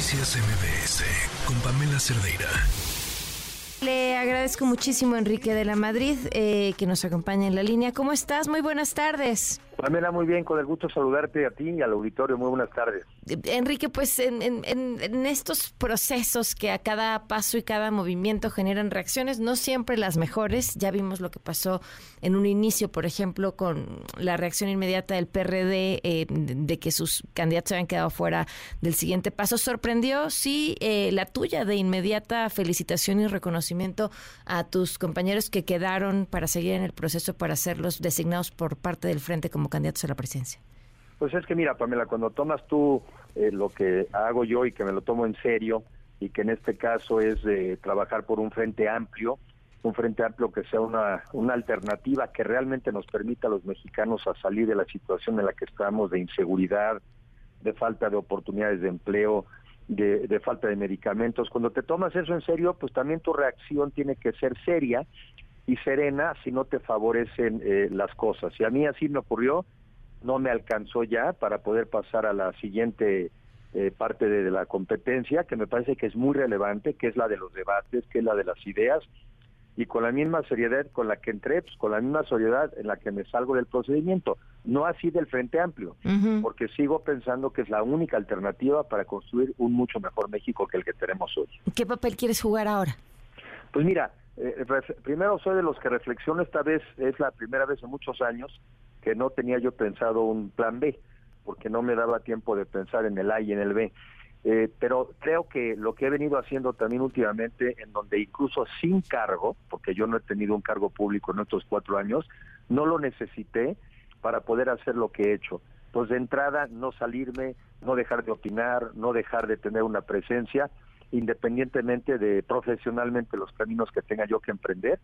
Noticias MBS con Pamela Cerdeira. Le agradezco muchísimo, Enrique de la Madrid, eh, que nos acompaña en la línea. ¿Cómo estás? Muy buenas tardes. Pamela, muy bien, con el gusto saludarte a ti y al auditorio. Muy buenas tardes. Enrique, pues en, estos procesos que a cada paso y cada movimiento generan reacciones, no siempre las mejores. Ya vimos lo que pasó en un inicio, por ejemplo, con la reacción inmediata del PRD eh, de que sus candidatos habían quedado fuera del siguiente paso. ¿Sorprendió, sí, eh, la tuya de inmediata felicitación y reconocimiento a tus compañeros que quedaron para seguir en el proceso para ser los designados por parte del Frente como candidatos a la presidencia? Pues es que mira, Pamela, cuando tomas tú eh, lo que hago yo y que me lo tomo en serio, y que en este caso es de trabajar por un frente amplio, un frente amplio que sea una, una alternativa que realmente nos permita a los mexicanos a salir de la situación en la que estamos de inseguridad, de falta de oportunidades de empleo, de, de, falta de medicamentos. Cuando te tomas eso en serio, pues también tu reacción tiene que ser seria y serena si no te favorecen eh, las cosas. Y a mí así me ocurrió, no me alcanzó ya para poder pasar a la siguiente eh, parte de, la competencia, que me parece que es muy relevante, que es la de los debates, que es la de las ideas, y con la misma seriedad con la que entré, pues con la misma seriedad en la que me salgo del procedimiento, no así del Frente Amplio, porque sigo pensando que es la única alternativa para construir un mucho mejor México que el que tenemos hoy. ¿Qué papel quieres jugar ahora? Pues mira, eh, primero soy de los que reflexiono, esta vez es la primera vez en muchos años que no tenía yo pensado un plan B, porque no me daba tiempo de pensar en el A y en el B. Eh, pero creo que lo que he venido haciendo también últimamente, en donde incluso sin cargo, porque yo no he tenido un cargo público en estos cuatro años, no lo necesité para poder hacer lo que he hecho. Pues de entrada, no salirme, no dejar de opinar, no dejar de tener una presencia, independientemente de profesionalmente los caminos que tenga yo que emprender,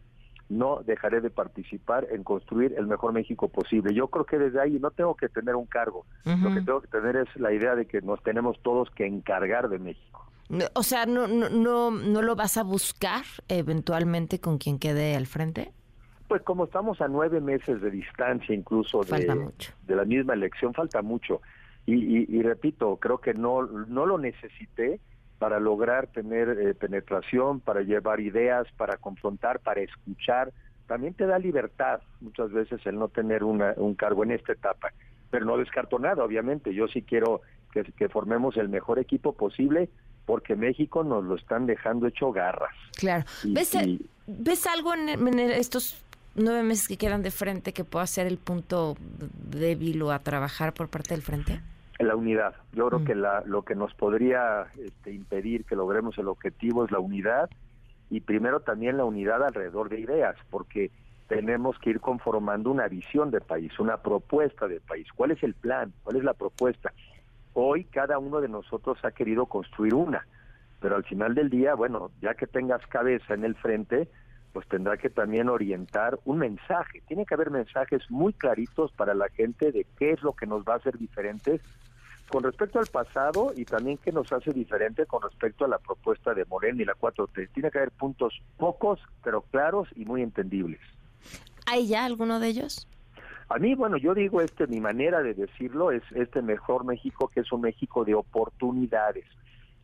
no dejaré de participar en construir el mejor México posible. Yo creo que desde ahí no tengo que tener un cargo, lo que tengo que tener es la idea de que nos tenemos todos que encargar de México. O sea, ¿no, no, no, no lo vas a buscar eventualmente con quien quede al frente? Pues como estamos a nueve meses de distancia incluso de, de la misma elección, falta mucho. Y, y, repito, creo que no, no lo necesité, para lograr tener eh, penetración, para llevar ideas, para confrontar, para escuchar. También te da libertad muchas veces el no tener un cargo en esta etapa, pero no descarto nada, obviamente. Yo sí quiero que, formemos el mejor equipo posible porque México nos lo están dejando hecho garras. Claro. ¿Ves, ¿Ves algo en, en, estos nueve meses que quedan de frente que pueda ser el punto débil o a trabajar por parte del frente? La unidad. Yo creo mm. que la, lo que nos podría este, impedir que logremos el objetivo es la unidad y primero también la unidad alrededor de ideas, porque tenemos que ir conformando una visión de país, una propuesta de país. ¿Cuál es el plan? ¿Cuál es la propuesta? Hoy cada uno de nosotros ha querido construir una, pero al final del día, bueno, ya que tengas cabeza en el frente, pues tendrá que también orientar un mensaje. Tiene que haber mensajes muy claritos para la gente de qué es lo que nos va a hacer diferentes con respecto al pasado y también qué nos hace diferente con respecto a la propuesta de Moreno y la 4T. Tiene que haber puntos pocos, pero claros y muy entendibles. ¿Hay ya alguno de ellos? A mí, bueno, yo digo, este, mi manera de decirlo es este mejor México, que es un México de oportunidades.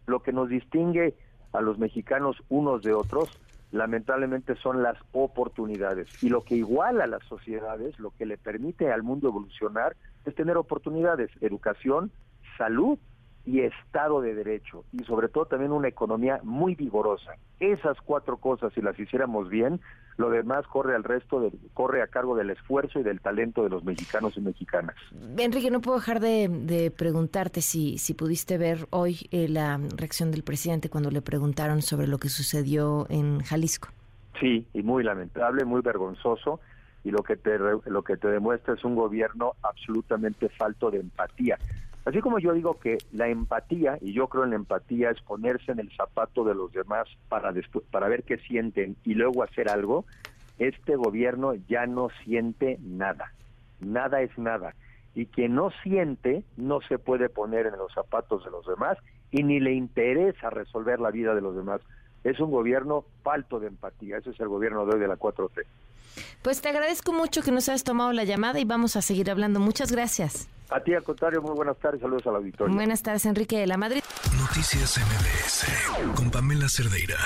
Lo que nos distingue a los mexicanos unos de otros lamentablemente son las oportunidades. Y lo que iguala a las sociedades, lo que le permite al mundo evolucionar, es tener oportunidades, educación, salud y Estado de Derecho, y sobre todo también una economía muy vigorosa. Esas cuatro cosas, si las hiciéramos bien, lo demás corre al resto, de, corre a cargo del esfuerzo y del talento de los mexicanos y mexicanas. Enrique, no puedo dejar de, preguntarte si, si pudiste ver hoy eh, la reacción del presidente cuando le preguntaron sobre lo que sucedió en Jalisco. Sí, y muy lamentable, muy vergonzoso y lo que te lo que te demuestra es un gobierno absolutamente falto de empatía. Así como yo digo que la empatía, y yo creo en la empatía, es ponerse en el zapato de los demás para, para ver qué sienten y luego hacer algo, este gobierno ya no siente nada. Nada es nada. Y quien no siente no se puede poner en los zapatos de los demás y ni le interesa resolver la vida de los demás. es un gobierno falto de empatía. Ese es el gobierno de hoy de la 4T. Pues te agradezco mucho que nos hayas tomado la llamada y vamos a seguir hablando. Muchas gracias. A ti, al contrario, muy buenas tardes. Saludos a la auditorio. Buenas tardes, Enrique de la Madrid. Noticias MBS con Pamela Cerdeira.